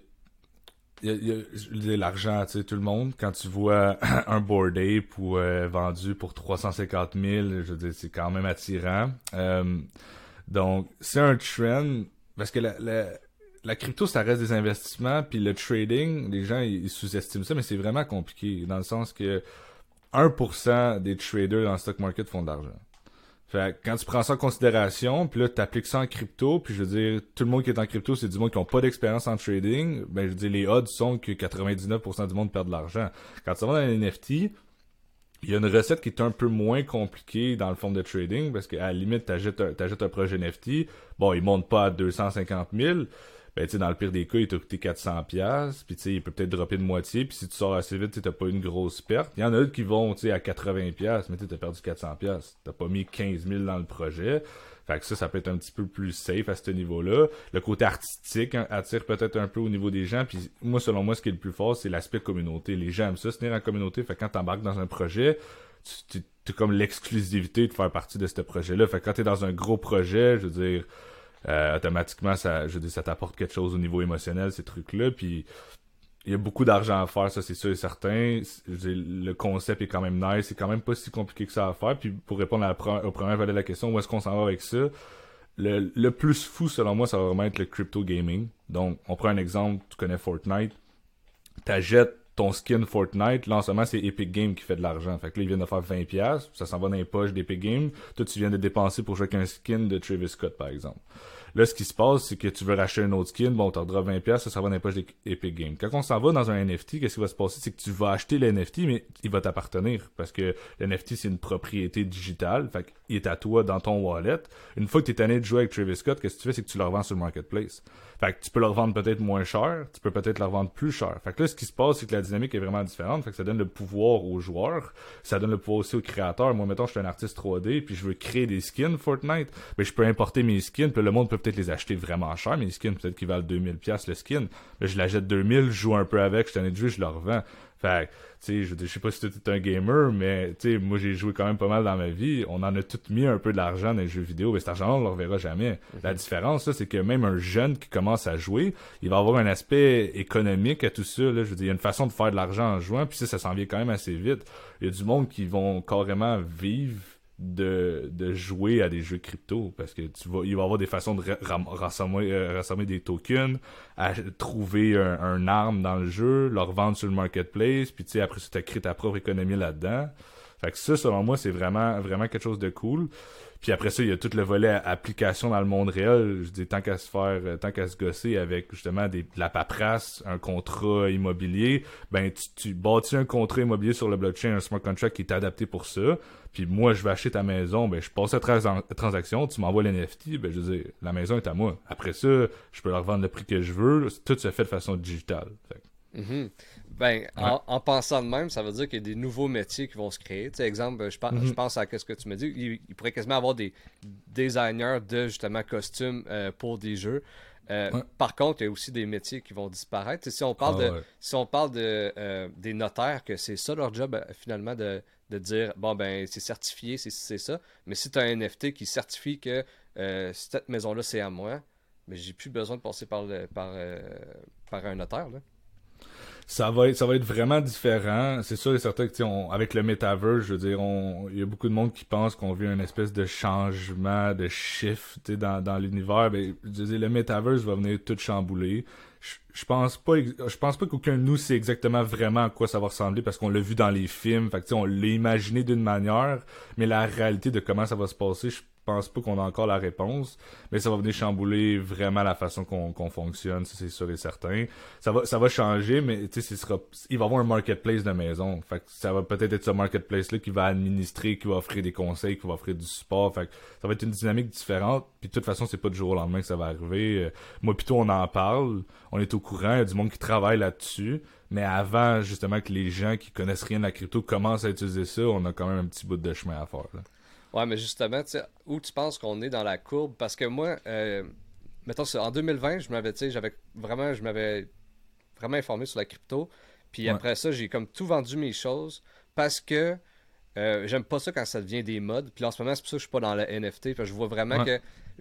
l'argent, tu sais, tout le monde, quand tu vois un board ape ou euh, vendu pour 350 000, je veux dire, c'est quand même attirant. Euh, donc, c'est un trend, parce que la, la, crypto, ça reste des investissements, puis le trading, les gens, ils, sous-estiment ça, mais c'est vraiment compliqué, dans le sens que 1% des traders dans le stock market font de l'argent. Fait quand tu prends ça en considération, puis là, tu appliques ça en crypto, puis je veux dire, tout le monde qui est en crypto, c'est du monde qui n'ont pas d'expérience en trading, ben je veux dire, les odds sont que 99% du monde perd de l'argent. Quand tu vas dans un NFT, il y a une recette qui est un peu moins compliquée dans le fond de trading, parce qu'à la limite, tu achètes un, un projet NFT, bon, il monte pas à 250 000, ben, tu dans le pire des cas, il t'a coûté 400 pièces puis tu sais, il peut peut-être dropper de moitié, puis si tu sors assez vite, tu t'as pas une grosse perte. Il y en a d'autres qui vont, tu à 80 pièces mais tu as perdu 400 pièces T'as pas mis 15 000 dans le projet. Fait que ça, ça peut être un petit peu plus safe à ce niveau-là. Le côté artistique hein, attire peut-être un peu au niveau des gens. Puis moi, selon moi, ce qui est le plus fort, c'est l'aspect communauté. Les gens aiment ça, se tenir en communauté. Fait que quand t'embarques dans un projet, tu as comme l'exclusivité de faire partie de ce projet-là. Fait que quand t'es dans un gros projet, je veux dire, euh, automatiquement, ça, je dis, ça t'apporte quelque chose au niveau émotionnel, ces trucs-là. Puis il y a beaucoup d'argent à faire, ça c'est sûr et certain. le concept est quand même nice, c'est quand même pas si compliqué que ça à faire. Puis pour répondre à la, au premier volet de la question, où est-ce qu'on s'en va avec ça? Le, plus fou selon moi, ça va vraiment être le crypto gaming. Donc, on prend un exemple, tu connais Fortnite. T'achètes ton skin Fortnite, là en ce moment c'est Epic Games qui fait de l'argent. Fait que là ils viennent de faire 20$, ça s'en va dans les poches d'Epic Games. Toi tu viens de dépenser pour jouer avec un skin de Travis Scott par exemple. Là, ce qui se passe, c'est que tu veux racheter un autre skin, bon, t'en 20$, ça, ça va dans les poches Games. Quand on s'en va dans un NFT, qu'est-ce qui va se passer? C'est que tu vas acheter le NFT, mais il va t'appartenir. Parce que le NFT, c'est une propriété digitale. Fait qu'il est à toi dans ton wallet. Une fois que tu es tanné de jouer avec Travis Scott, qu'est-ce que tu fais? C'est que tu le revends sur le marketplace. Fait que tu peux le revendre peut-être moins cher, tu peux peut-être le revendre plus cher. Fait que là, ce qui se passe, c'est que la dynamique est vraiment différente. Fait que ça donne le pouvoir aux joueurs, ça donne le pouvoir aussi aux créateurs. Moi, mettons, je suis un artiste 3D, puis je veux créer des skins Fortnite, mais je peux importer mes skins, puis le monde peut peut-être les acheter vraiment cher, mes skins, peut-être qu'ils valent 2000 pièces le skin. Mais je l'achète 2000, je joue un peu avec, je t'en ai de jouer, je le revends. Fait tu sais, je, sais pas si tu es un gamer, mais tu sais, moi j'ai joué quand même pas mal dans ma vie. On en a tout mis un peu de l'argent dans les jeux vidéo, mais cet argent-là, on le reverra jamais. Mhm. La différence, c'est que même un jeune qui commence à jouer, il va avoir un aspect économique à tout ça. Là. Je veux dire, il y a une façon de faire de l'argent en jouant, puis ça, ça s'en vient quand même assez vite. Il y a du monde qui vont carrément vivre de, de jouer à des jeux crypto parce que tu vas il va y avoir des façons de rassembler, euh, rassembler des tokens à trouver un, arme dans le jeu leur vendre sur le marketplace puis tu sais après ça tu créé ta propre économie là-dedans fait que ça selon moi c'est vraiment vraiment quelque chose de cool puis après ça, il y a tout le volet application dans le monde réel. Je dis tant qu'à se faire, euh, tant qu'à se gosser avec justement des, de la paperasse, un contrat immobilier, ben tu, bâtis un contrat immobilier sur le blockchain, un smart contract qui est adapté pour ça. Puis moi, je vais acheter ta maison, ben je passe la transaction, tu m'envoies l'NFT, ben je veux dire, la maison est à moi. Après ça, je peux leur vendre le prix que je veux. Tout se fait de façon digitale. Ben, en, pensant de même, ça veut dire qu'il y a des nouveaux métiers qui vont se créer. Tu sais, exemple, je pense, je mhm. pense à ce que tu me dis. Il, pourrait quasiment avoir des designers de justement costumes euh, pour des jeux. Euh, par contre, il y a aussi des métiers qui vont disparaître. si on parle ah, de, si on parle de euh, des notaires, que c'est ça leur job finalement de, dire bon ben c'est certifié, c'est ça. Mais si tu as un NFT qui certifie que cette maison-là c'est à moi, mais j'ai plus besoin de passer par par, par un notaire. Là ça va être ça va être vraiment différent. C'est sûr et certain que on, avec le metaverse je veux dire il y a beaucoup de monde qui pense qu'on vit un espèce de changement de shift dans, dans l'univers. Ben je veux dire, le metaverse va venir tout chambouler. Je, pense pas je pense pas qu'aucun de nous sait exactement vraiment à quoi ça va ressembler parce qu'on l'a vu dans les films. Fait que, on l'a imaginé d'une manière mais la réalité de comment ça va se passer je pense pas qu'on a encore la réponse, mais ça va venir chambouler vraiment la façon qu'on fonctionne, c'est sûr et certain. Ça va, ça va changer, mais tu sais, il va y avoir un marketplace de maison. Fait que ça va peut-être être ce marketplace-là qui va administrer, qui va offrir des conseils, qui va offrir du support. Fait que ça va être une dynamique différente. Puis de toute façon, c'est pas du jour au lendemain que ça va arriver. Euh, moi, plutôt, on en parle, on est au courant, il y a du monde qui travaille là-dessus. Mais avant, justement, que les gens qui connaissent rien de la crypto commencent à utiliser ça, on a quand même un petit bout de chemin à faire. Là. Ouais, mais justement, où tu penses qu'on est dans la courbe? Parce que moi, euh, mettons, en 2020, je m'avais, j'avais vraiment, je m'avais vraiment informé sur la crypto. Puis après ça, j'ai comme tout vendu mes choses parce que euh, j'aime pas ça quand ça devient des modes. Puis en ce moment, c'est pour ça que je suis pas dans le NFT. Parce que je vois vraiment que,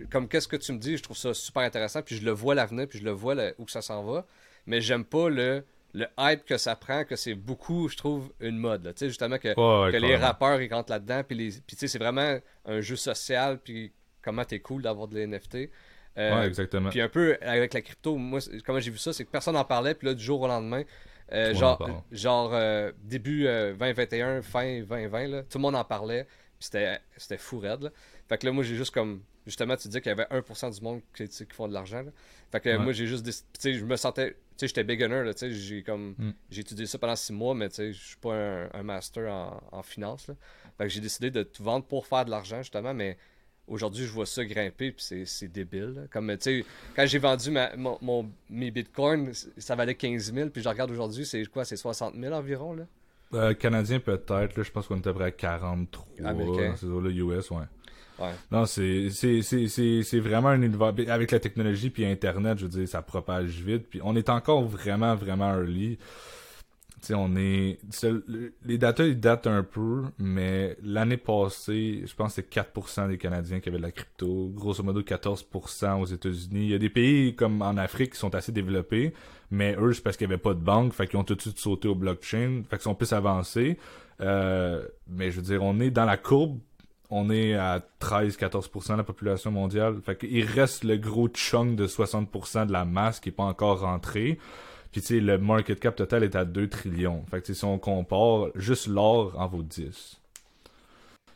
comme qu'est-ce que tu me dis, je trouve ça super intéressant. Puis je le vois l'avenir, puis je le vois où que ça s'en va. Mais j'aime pas le le hype que ça prend, que c'est beaucoup, je trouve, une mode. Tu sais, justement, que, que les rappeurs, ils rentrent là-dedans. Puis, les... puis tu sais, c'est vraiment un jeu social. Puis comment t'es cool d'avoir de l'NFT. Euh, ouais, exactement. Puis un peu avec la crypto, moi, comment j'ai vu ça, c'est que personne n'en parlait. Puis là, du jour au lendemain, euh, genre, genre euh, début 2021, fin 2020, là, tout le monde en parlait. Puis c'était fou raide. Là. Fait que là, moi, j'ai juste comme. Justement, tu dis qu'il y avait 1% du monde qui, qui font de l'argent. Fait que moi, j'ai juste. Tu sais, je me sentais sais, j'étais beginner, là, tu sais, j'ai comme, mm. j'ai étudié ça pendant six mois, mais tu sais, je suis pas un, master en, en finance, là. Fait que j'ai décidé de tout vendre pour faire de l'argent, justement, mais aujourd'hui, je vois ça grimper, puis c'est débile, Comme, tu sais, quand j'ai vendu ma, mon, mes bitcoins, ça valait 15 000, puis je regarde aujourd'hui, c'est quoi, c'est 60 000 environ, là? Euh, canadien peut-être, là, je pense qu'on était à près à 43. Américain. C'est là, US, ouais. Non, c'est c'est vraiment un univers avec la technologie puis internet, je veux dire, ça propage vite puis on est encore vraiment vraiment early. Tu sais, on est les datas ils datent un peu, mais l'année passée, je pense que c'est 4% des Canadiens qui avaient de la crypto, grosso modo 14% aux États-Unis. Il y a des pays comme en Afrique qui sont assez développés, mais eux c'est parce qu'il y avait pas de banque, fait qu'ils ont tout de suite sauté au blockchain, fait qu'ils sont plus avancés. Euh, mais je veux dire, on est dans la courbe on est à 13-14% de la population mondiale. Fait qu'il reste le gros chunk de 60% de la masse qui est pas encore rentré. Puis le market cap total est à 2 trillions. Fait que si on compare, juste l'or en vaut 10.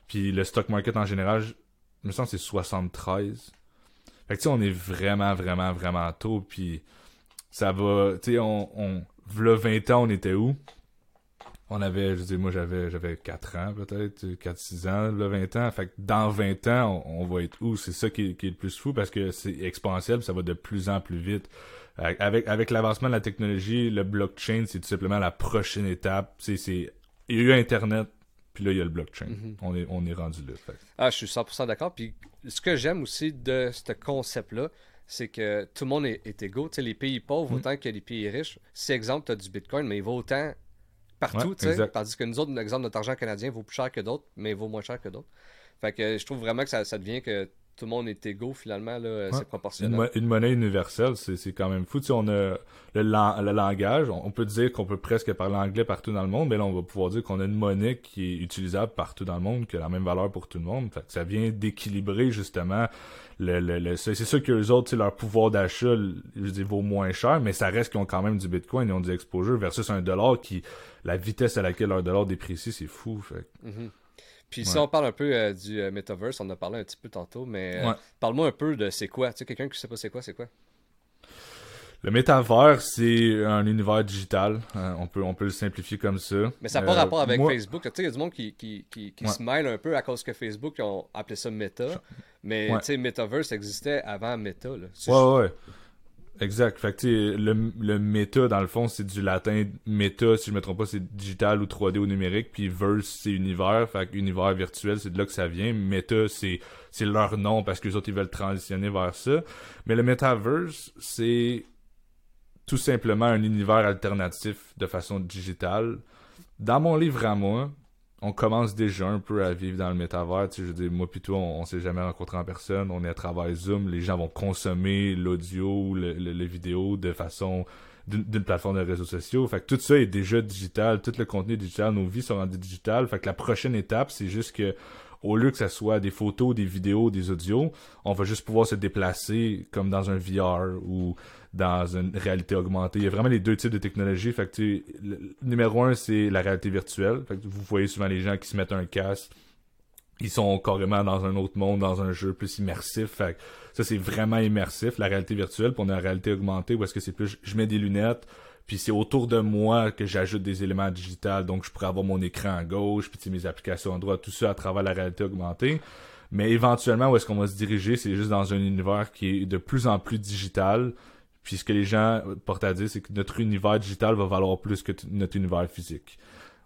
Puis le stock market en général, je me sens que c'est 73. Fait que tu sais, on est vraiment, vraiment, vraiment tôt. Puis ça va, tu sais, on, 20 ans, on était où? On avait, je dis, moi j'avais j'avais 4 ans peut-être, 4-6 ans, là, 20 ans. Fait que dans 20 ans, on, va être où? C'est ça qui est, le plus fou parce que c'est exponentiel, ça va de plus en plus vite. Avec, avec l'avancement de la technologie, le blockchain, c'est tout simplement la prochaine étape. C'est, c'est, il y a eu Internet, puis là, il y a le blockchain. Mm-hmm. on, est, on est rendu là. Ah, je suis 100% d'accord. Puis ce que j'aime aussi de ce concept-là, c'est que tout le monde est, égaux. Tu sais, les pays pauvres, mm. autant que les pays riches. Si, exemple, tu as du Bitcoin, mais il va autant partout, tu sais. Tandis que nous autres, exemple, notre argent canadien vaut plus cher que d'autres, mais vaut moins cher que d'autres. Fait que je trouve vraiment que ça, ça devient que tout le monde est égaux finalement, là, c'est proportionnel. Une, monnaie universelle, c'est quand même fou. Tu sais, on a le, le langage, on, peut dire qu'on peut presque parler anglais partout dans le monde, mais là, on va pouvoir dire qu'on a une monnaie qui est utilisable partout dans le monde, qui a la même valeur pour tout le monde. Fait que ça vient d'équilibrer justement le, le, c'est sûr que les autres, leur pouvoir d'achat, je dis, vaut moins cher, mais ça reste qu'ils ont quand même du bitcoin, ils ont du exposure versus un dollar qui, la vitesse à laquelle leur dollar déprécie, c'est fou. Fait. Puis si on parle un peu euh, du euh, metaverse, on en a parlé un petit peu tantôt, mais euh, parle-moi un peu de c'est quoi. Tu sais, quelqu'un qui sait pas c'est quoi, c'est quoi? Le métaverse, c'est un univers digital. on, peut, on peut le simplifier comme ça. Mais ça n'a pas rapport avec Facebook. Tu sais, il y a du monde qui, qui, qui, se mêle un peu à cause que Facebook, ont appelé ça Meta. Mais tu sais, Metaverse existait avant Meta. Là. Ouais, ouais. Exact. Fait que, le, le méta, dans le fond, c'est du latin. Méta, si je me trompe pas, c'est digital ou 3D ou numérique. Puis verse, c'est univers. Fait univers virtuel, c'est de là que ça vient. Méta, c'est, c'est leur nom parce que les autres, ils veulent transitionner vers ça. Mais le metaverse, c'est tout simplement un univers alternatif de façon digitale. Dans mon livre à moi, on commence déjà un peu à vivre dans le métavers. Je veux moi plutôt, on, on s'est jamais rencontré en personne. On est à travers Zoom. Les gens vont consommer l'audio ou le, le, vidéo de façon d'une plateforme de réseaux sociaux. Fait que tout ça est déjà digital. Tout le contenu est digital. Nos vies sont rendues digitales. Fait que la prochaine étape, c'est juste que au lieu que ce soit des photos, des vidéos, des audios, on va juste pouvoir se déplacer comme dans un VR ou dans une réalité augmentée. Il y a vraiment les deux types de technologies. Fait que, le, numéro un, c'est la réalité virtuelle. Fait que vous voyez souvent les gens qui se mettent un casque. Ils sont carrément dans un autre monde, dans un jeu plus immersif. Fait que ça, c'est vraiment immersif, la réalité virtuelle. Puis on réalité augmentée où est-ce que c'est plus, je mets des lunettes, puis c'est autour de moi que j'ajoute des éléments digitaux. Donc je pourrais avoir mon écran à gauche, puis mes applications à droite, tout ça à travers la réalité augmentée. Mais éventuellement, où est-ce qu'on va se diriger, c'est juste dans un univers qui est de plus en plus digital, puis ce que les gens portent à dire, c'est que notre univers digital va valoir plus que notre univers physique.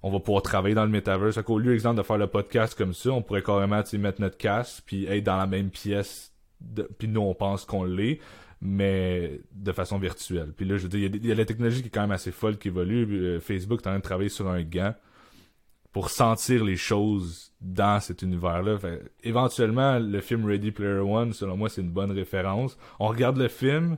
On va pouvoir travailler dans le metaverse. Au lieu, exemple, de faire le podcast comme ça, on pourrait carrément mettre notre casque puis être dans la même pièce. Puis nous, on pense qu'on l'est, mais de façon virtuelle. Puis là, je veux dire, il y, a la technologie qui est quand même assez folle qui évolue. Euh, Facebook est en train de travailler sur un gant pour sentir les choses dans cet univers-là. éventuellement, le film Ready Player One, selon moi, c'est une bonne référence. On regarde le film,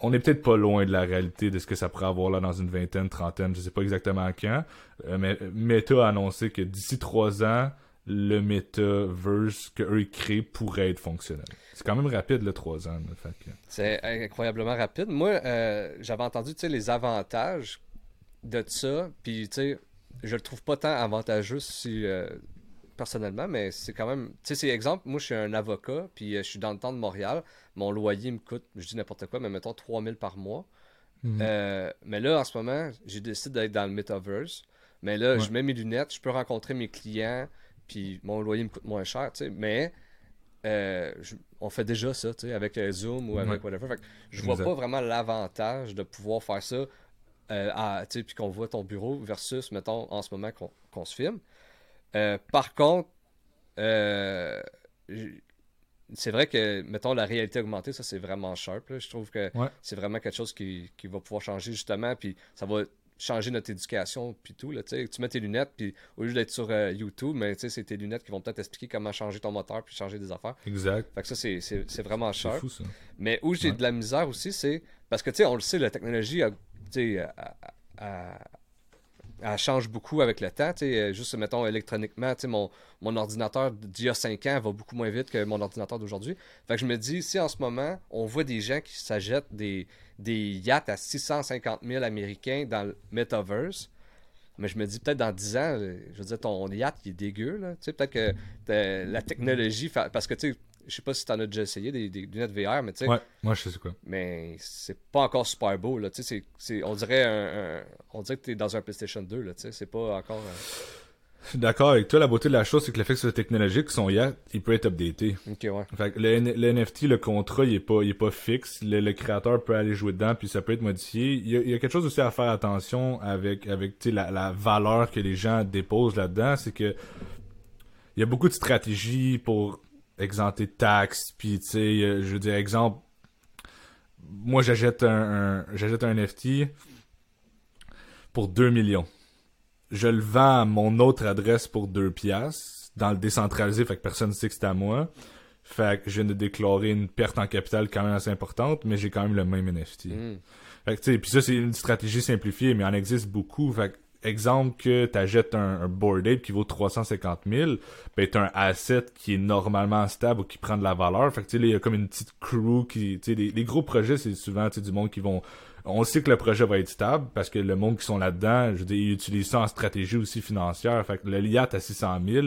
on est peut-être pas loin de la réalité de ce que ça pourrait avoir là dans une vingtaine, trentaine, je sais pas exactement quand. Euh, mais Meta a annoncé que d'ici trois ans, le metaverse qu'eux créent pourrait être fonctionnel. C'est quand même rapide, le trois ans. C'est incroyablement rapide. Moi, euh, j'avais entendu les avantages de ça, puis je le trouve pas tant avantageux si, euh, personnellement, mais c'est quand même. Tu sais, c'est exemple, moi, je suis un avocat, puis je suis dans le temps de Montréal mon loyer me coûte, je dis n'importe quoi, mais mettons 3000 par mois. Mhm. Euh, mais là, en ce moment, j'ai décidé d'être dans le metaverse. Mais là, je mets mes lunettes, je peux rencontrer mes clients, puis mon loyer me coûte moins cher, tu sais. Mais euh, on fait déjà ça, tu sais, avec euh, Zoom ou avec whatever. Fait que je vois pas vraiment l'avantage de pouvoir faire ça, tu sais, puis qu'on voit ton bureau versus, mettons, en ce moment qu'on se filme. Par contre, c'est vrai que, mettons, la réalité augmentée, ça, c'est vraiment sharp. Je trouve que c'est vraiment quelque chose qui, va pouvoir changer, justement, puis ça va changer notre éducation, puis tout. Là, tu mets tes lunettes, puis au lieu d'être sur euh, YouTube, mais c'est tes lunettes qui vont peut-être expliquer comment changer ton moteur, puis changer des affaires. Exact. Fait que ça, c'est vraiment sharp. Fou, ça. Mais où j'ai de la misère aussi, c'est... Parce que, tu sais, on le sait, la technologie a, a, elle change beaucoup avec le temps. Euh, juste, mettons, électroniquement, mon, mon ordinateur d'il y a 5 ans va beaucoup moins vite que mon ordinateur d'aujourd'hui. Fait que je me dis, si en ce moment, on voit des gens qui s'achètent des, des yachts à 650 000 Américains dans le Metaverse, mais je me dis, peut-être dans 10 ans, je veux dire, ton yacht, il est dégueu. Peut-être que la technologie... Parce que, tu je sais pas si tu en as déjà essayé des, lunettes VR, mais tu sais. Ouais, moi je sais quoi. Mais c'est pas encore super beau, là. Tu sais, on dirait un, on dirait que tu es dans un PlayStation 2, là. Tu sais, c'est pas encore. Je suis d'accord avec toi. La beauté de la chose, c'est que le fait que technologique, son yacht, il peut être updaté. Ok, ouais. Fait que le, NFT, le contrat, il est pas, il est pas fixe. Le, créateur peut aller jouer dedans, puis ça peut être modifié. Il y, a, quelque chose aussi à faire attention avec, avec la, la valeur que les gens déposent là-dedans. C'est que il y a beaucoup de stratégies pour exempté de taxes, puis tu sais, euh, je veux dire, exemple, moi j'achète un, j'achète un NFT pour 2 millions. Je le vends à mon autre adresse pour 2 piastres, dans le décentralisé, fait que personne ne sait que c'est à moi. Fait que je viens de déclarer une perte en capital quand même assez importante, mais j'ai quand même le même NFT. Hmm. Fait que tu sais, puis ça c'est une stratégie simplifiée, mais il en existe beaucoup. Fait que exemple que tu achètes un, un board ape qui vaut 350 000, ben t'as un asset qui est normalement stable ou qui prend de la valeur. Fait que tu sais, il y a comme une petite crew qui, tu sais, les, gros projets, c'est souvent du monde qui vont on sait que le projet va être stable parce que le monde qui sont là-dedans, je veux dire, ils utilisent ça en stratégie aussi financière. Fait que le LIAT à 600 000,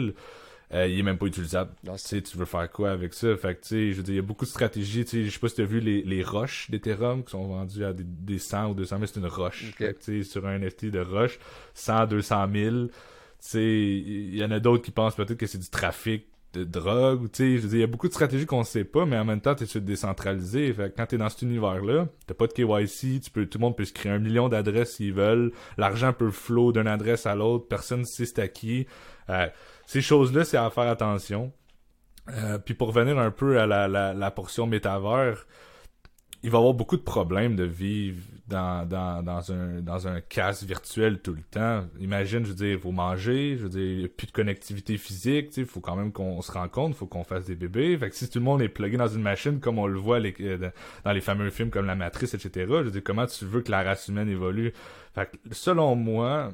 euh, il est même pas utilisable. Tu sais, tu veux faire quoi avec ça? Fait que, tu sais, je veux dire, il y a beaucoup de stratégies. Tu sais, je sais pas si tu as vu les, les roches d'Ethereum qui sont vendues à des, des 100 ou 200 000. C'est une roche. tu sais, sur un NFT de roche, 100, 200 000. Tu sais, il y en a d'autres qui pensent peut-être que c'est du trafic de drogue, tu sais, il y a beaucoup de stratégies qu'on sait pas, mais en même temps, tu es décentralisé. Fait que quand t'es dans cet univers-là, t'as pas de KYC, tu peux, tout le monde peut se créer un million d'adresses s'ils veulent, l'argent peut flow d'une adresse à l'autre, personne ne sait c'est à qui. Euh, ces choses-là, c'est à faire attention. Euh, puis pour revenir un peu à la, la, la portion métavers, il va y avoir beaucoup de problèmes de vivre dans, dans, dans un dans un casque virtuel tout le temps. Imagine, je veux dire, faut manger, je veux dire, il a plus de connectivité physique, il faut quand même qu'on se rencontre, faut qu'on fasse des bébés. Fait que si tout le monde est plugué dans une machine comme on le voit euh, dans les fameux films comme La Matrice, etc., je veux dire, comment tu veux que la race humaine évolue? Fait que, selon moi,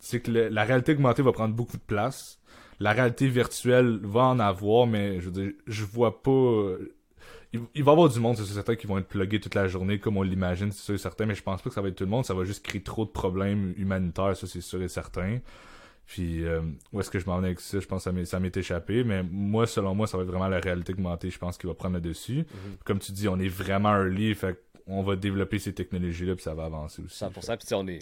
c'est que la réalité augmentée va prendre beaucoup de place. La réalité virtuelle va en avoir, mais je veux dire, je vois pas il, va y avoir du monde, c'est certain, qui vont être plugués toute la journée, comme on l'imagine, c'est sûr et certain, mais je pense pas que ça va être tout le monde, ça va juste créer trop de problèmes humanitaires, ça c'est sûr et certain. Puis, euh, où est-ce que je m'en vais avec ça? Je pense que ça m'est échappé, mais moi, selon moi, ça va être vraiment la réalité augmentée, je pense, qui va prendre le dessus. Mhm. Comme tu dis, on est vraiment early, fait on va développer ces technologies-là, puis ça va avancer aussi. 100%, puis on est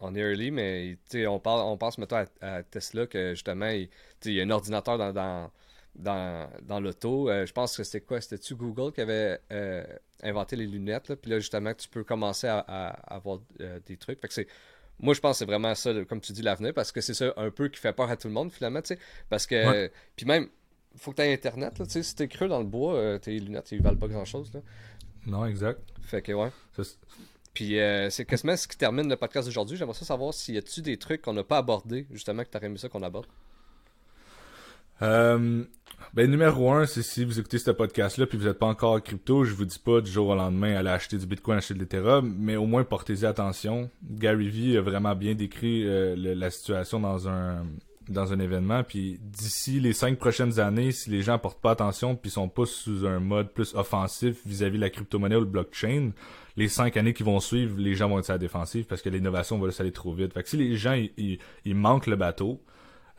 on est early, mais on, parle, on pense maintenant à, Tesla que justement, il, il y a un ordinateur dans, dans, dans l'auto. Euh, je pense que c'était quoi? C'était-tu Google qui avait euh, inventé les lunettes Puis là, justement, tu peux commencer à, avoir euh, des trucs. Fait que c'est. Moi, je pense que c'est vraiment ça, comme tu dis, l'avenir, parce que c'est ça un peu qui fait peur à tout le monde, finalement, tu sais. Parce que. Puis même, faut que tu aies Internet, là, tu sais. Si t'es creux dans le bois, tes lunettes, ils valent pas grand-chose, là. Non, exact. Fait que, ouais. Puis c'est quasiment ce qui termine le podcast d'aujourd'hui. J'aimerais ça savoir s'il y a-tu des trucs qu'on n'a pas abordés, justement, que tu aurais aimé ça qu'on aborde. Euh, ben, numéro un, c'est si vous écoutez ce podcast-là puis vous n'êtes pas encore crypto, je vous dis pas du jour au lendemain aller acheter du Bitcoin, acheter de l'Ethereum, mais au moins portez-y attention. Gary Vee a vraiment bien décrit euh, la situation dans un dans un événement, puis d'ici les cinq prochaines années, si les gens portent pas attention puis sont pas sous un mode plus offensif vis-à-vis la crypto-monnaie ou le blockchain, les cinq années qui vont suivre, les gens vont être à la défensive parce que l'innovation va aller trop vite. Fait que si les gens ils manquent le bateau,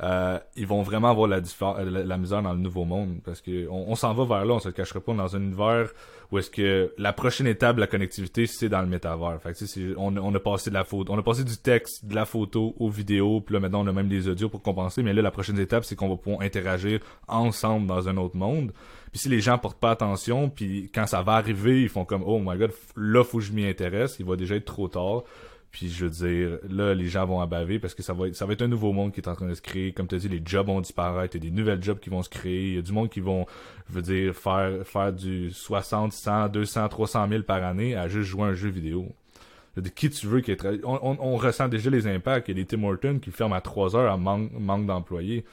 euh, ils vont vraiment avoir la, la, la, misère dans le nouveau monde parce que on, s'en va vers là, on se cachera pas dans un univers où est-ce que la prochaine étape de la connectivité c'est dans le métavers. Fait que, on, on a passé de la photo, on a passé du texte, de la photo aux vidéos, puis là maintenant on a même des audios pour compenser, mais là la prochaine étape c'est qu'on va pouvoir interagir ensemble dans un autre monde. Puis si les gens portent pas attention, puis quand ça va arriver, ils font comme oh my god, là faut que je m'y intéresse, il va déjà être trop tard. Puis je veux dire, là, les gens vont abaver parce que ça va être, ça va être un nouveau monde qui est en train de se créer. Comme tu as dit, les jobs vont disparaître, il y a des nouvelles jobs qui vont se créer. Il y a du monde qui vont, je veux dire, faire, faire du 60, 100, 200, 300 000 par année à juste jouer un jeu vidéo. De qui tu veux qui est on, on, on, ressent déjà les impacts. Il y a des Tim Hortons qui ferment à 3 heures à manque, d'employés.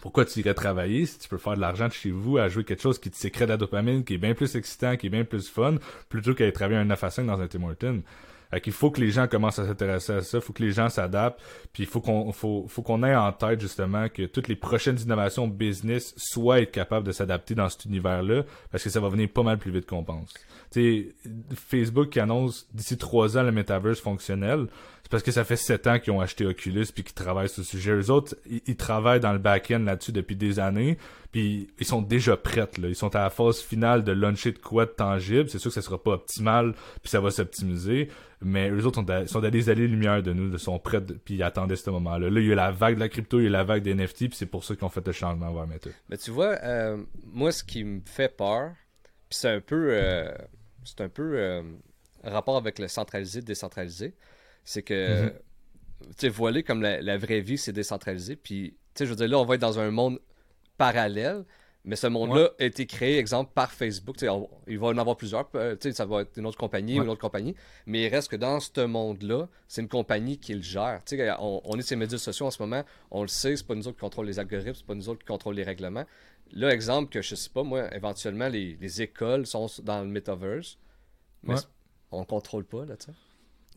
Pourquoi tu irais travailler si tu peux faire de l'argent de chez vous à jouer quelque chose qui te sécrète la dopamine, qui est bien plus excitant, qui est bien plus fun, plutôt qu'à travailler un 9 à 5 dans un Tim Hortons? Fait qu'il faut que les gens commencent à s'intéresser à ça, faut que les gens s'adaptent, puis il faut qu'on ait en tête justement que toutes les prochaines innovations business soient être capables de s'adapter dans cet univers-là, parce que ça va venir pas mal plus vite qu'on pense. Tu Facebook qui annonce d'ici trois ans le metaverse fonctionnel, parce que ça fait sept ans qu'ils ont acheté Oculus puis qu'ils travaillent sur ce sujet. Eux autres, ils, travaillent dans le back-end là-dessus depuis des années, puis ils sont déjà prêts là. Ils sont à la phase finale de launcher de quoi de tangible. C'est sûr que ça sera pas optimal, puis ça va s'optimiser, mais eux autres sont, sont à des allées-lumière de nous, ils sont prêts, puis ils attendaient ce moment-là. Là, il y a la vague de la crypto, il y a la vague des NFT, puis c'est pour ça qu'ils ont fait le changement vers Meta. Mais tu vois, euh, moi, ce qui me fait peur, puis c'est un peu... Euh, c'est un peu euh, rapport avec le centralisé, décentralisé. C'est que, mhm. tu sais, voilé comme la, vraie vie, c'est décentralisé. Puis, tu sais, je veux dire, là, on va être dans un monde parallèle, mais ce monde-là a été créé, exemple, par Facebook. Tu sais, il va en avoir plusieurs. Euh, tu sais, ça va être une autre compagnie, une autre compagnie. Mais il reste que dans ce monde-là, c'est une compagnie qui le gère. Tu sais, on, est sur les médias sociaux en ce moment. On le sait, c'est pas nous autres qui contrôlons les algorithmes, c'est pas nous autres qui contrôlent les règlements. Là, exemple que je sais pas, moi, éventuellement, les, les écoles sont dans le metaverse, mais on contrôle pas, là, tu sais.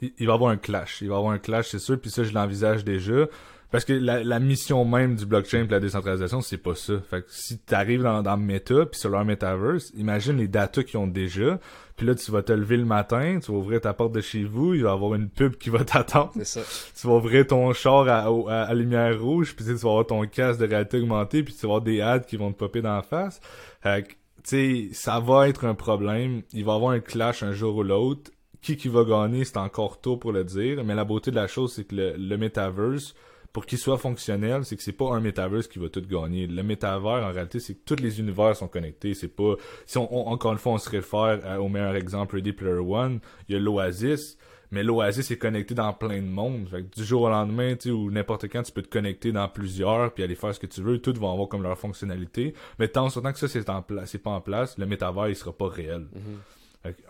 Il, il, va y avoir un clash. Il va y avoir un clash, c'est sûr, puis ça, je l'envisage déjà. Parce que la, la, mission même du blockchain et la décentralisation, c'est pas ça. Fait que si t'arrives dans, dans Meta puis sur leur metaverse, imagine les datas qu'ils ont déjà. Puis là, tu vas te lever le matin, tu vas ouvrir ta porte de chez vous, il va y avoir une pub qui va t'attendre. C'est ça. Tu vas ouvrir ton char à, à, lumière rouge, puis tu vas avoir ton casque de réalité augmentée, puis tu vas avoir des ads qui vont te popper dans la face. Fait que, tu sais, ça va être un problème. Il va y avoir un clash un jour ou l'autre. Qui qui va gagner, c'est encore tôt pour le dire. Mais la beauté de la chose, c'est que le, le metaverse pour qu'il soit fonctionnel, c'est que c'est pas un metaverse qui va tout gagner. Le métavers, en réalité, c'est que tous les univers sont connectés. C'est pas, si on, encore une fois, on se réfère au meilleur exemple, Ready Player One, il y a l'Oasis, mais l'Oasis est connecté dans plein de monde. Fait que du jour au lendemain, tu ou n'importe quand, tu peux te connecter dans plusieurs puis aller faire ce que tu veux. Toutes vont avoir comme leur fonctionnalité. Mais tant que ça, c'est c'est pas en place, le métavers, il sera pas réel. Mhm.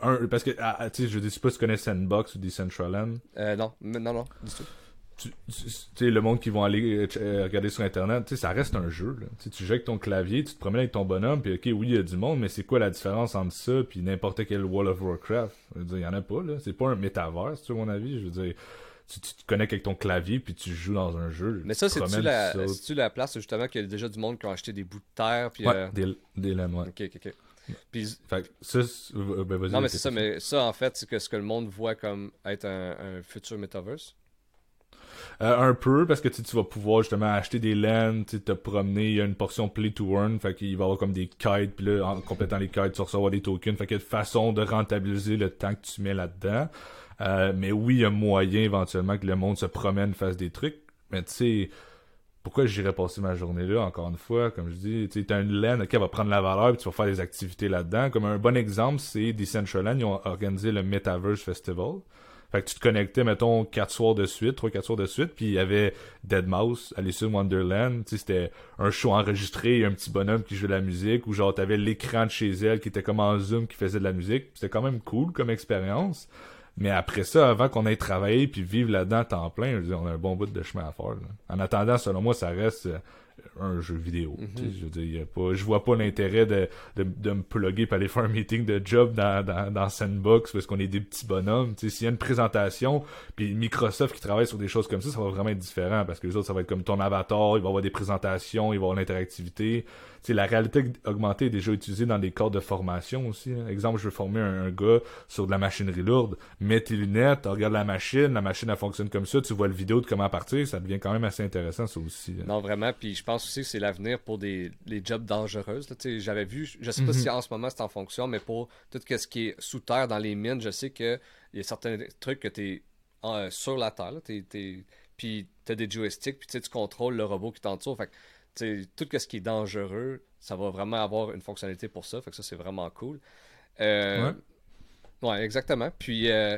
Un, parce que, ah, ah, tu sais, je dis pas si tu connais Sandbox ou Decentraland. Euh, non, non, non, du tout tu, sais, le monde qui vont aller euh, euh, regarder sur internet, tu sais, ça reste un jeu. Là. Tu jettes ton clavier, tu te promènes avec ton bonhomme, puis ok, oui, il y a du monde, mais c'est quoi la différence entre ça puis n'importe quel World of Warcraft? Il y en a pas là. C'est pas un métaverse, tu mon avis. Je veux dire, tu, te connectes avec ton clavier puis tu joues dans un jeu. Mais ça, c'est-tu la, la place justement qu'il y a déjà du monde qui a acheté des bouts de terre puis ouais, euh, des, des laines, ouais. Ok, ok, ok. Puis... Fait ça, ben, non, mais c'est ça, mais ça, en fait, c'est que ce que le monde voit comme être un, un futur metaverse. Euh, un peu, parce que tu vas pouvoir justement acheter des laines, te promener, il y a une portion play to earn, fait qu'il va y avoir comme des kites, puis là, en complétant les kites, tu vas recevoir des tokens, fait qu'il y a une façon de rentabiliser le temps que tu mets là-dedans. Euh, mais oui, il y a moyen éventuellement que le monde se promène, fasse des trucs, mais tu sais pourquoi j'irais passer ma journée là, encore une fois, comme je dis, tu as une laine, qui va prendre la valeur, puis tu vas faire des activités là-dedans. Comme un bon exemple, c'est Decentraland, ils ont organisé le Metaverse Festival. Fait que tu te connectais, mettons, quatre soirs de suite, trois, quatre soirs de suite, puis il y avait Dead Mouse, Alice in Wonderland, tu sais, c'était un show enregistré, un petit bonhomme qui jouait de la musique, ou genre t'avais l'écran de chez elle qui était comme en zoom, qui faisait de la musique. C'était quand même cool comme expérience. Mais après ça, avant qu'on ait travaillé puis vivre là-dedans temps plein, je on a un bon bout de chemin à faire. En attendant, selon moi, ça reste euh, un jeu vidéo. Mhm. Je veux dire, pas, je vois pas l'intérêt de, de, de, me plugger pour aller faire un meeting de job dans, dans, dans Sandbox parce qu'on est des petits bonhommes. S'il y a une présentation, puis Microsoft qui travaille sur des choses comme ça, ça va vraiment être différent parce que les autres, ça va être comme ton avatar, il va y avoir des présentations, il va y avoir l'interactivité la réalité augmentée est déjà utilisée dans des corps de formation aussi. Hein. Exemple, je veux former un, gars sur de la machinerie lourde. Mets tes lunettes, regarde la machine, la machine elle fonctionne comme ça, tu vois le vidéo de comment partir, ça devient quand même assez intéressant ça aussi. Hein. Non, vraiment, puis je pense aussi que c'est l'avenir pour des les jobs dangereuses. J'avais vu, je sais pas si mhm. en ce moment c'est en fonction, mais pour tout ce qui est sous terre dans les mines, je sais qu'il y a certains trucs que tu es euh, sur la terre, puis tu as des joysticks, puis tu contrôles le robot qui t'entoure. Fait tout ce qui est dangereux, ça va vraiment avoir une fonctionnalité pour ça. Fait que ça, c'est vraiment cool. Euh, ouais. exactement. Puis, euh,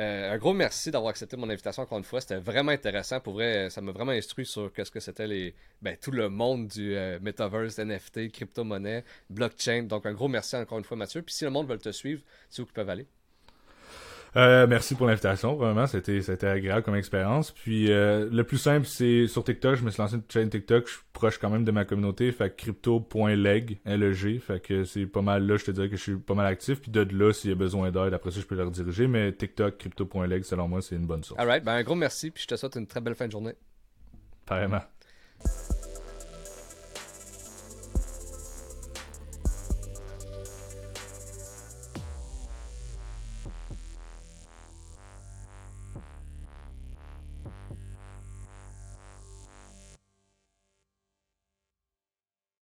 euh, un gros merci d'avoir accepté mon invitation encore une fois. C'était vraiment intéressant. Pour vrai, ça m'a vraiment instruit sur qu'est-ce que c'était les, ben, tout le monde du metaverse, NFT, crypto-monnaie, blockchain. Donc, un gros merci encore une fois, Mathieu. Puis, si le monde veut te suivre, c'est où qu'ils peuvent aller? Euh, merci pour l'invitation, vraiment, c'était c'était agréable comme expérience. Puis euh, le plus simple, c'est sur TikTok, je me suis lancé une chaîne TikTok, je suis proche quand même de ma communauté, fait crypto.leg, L-E-G, fait que c'est pas mal là, je te dirais que je suis pas mal actif, puis de là, s'il y a besoin d'aide, après ça, je peux le rediriger, mais TikTok, crypto.leg, selon moi, c'est une bonne source. Alright, ben un gros merci, puis je te souhaite une très belle fin de journée. Apparemment.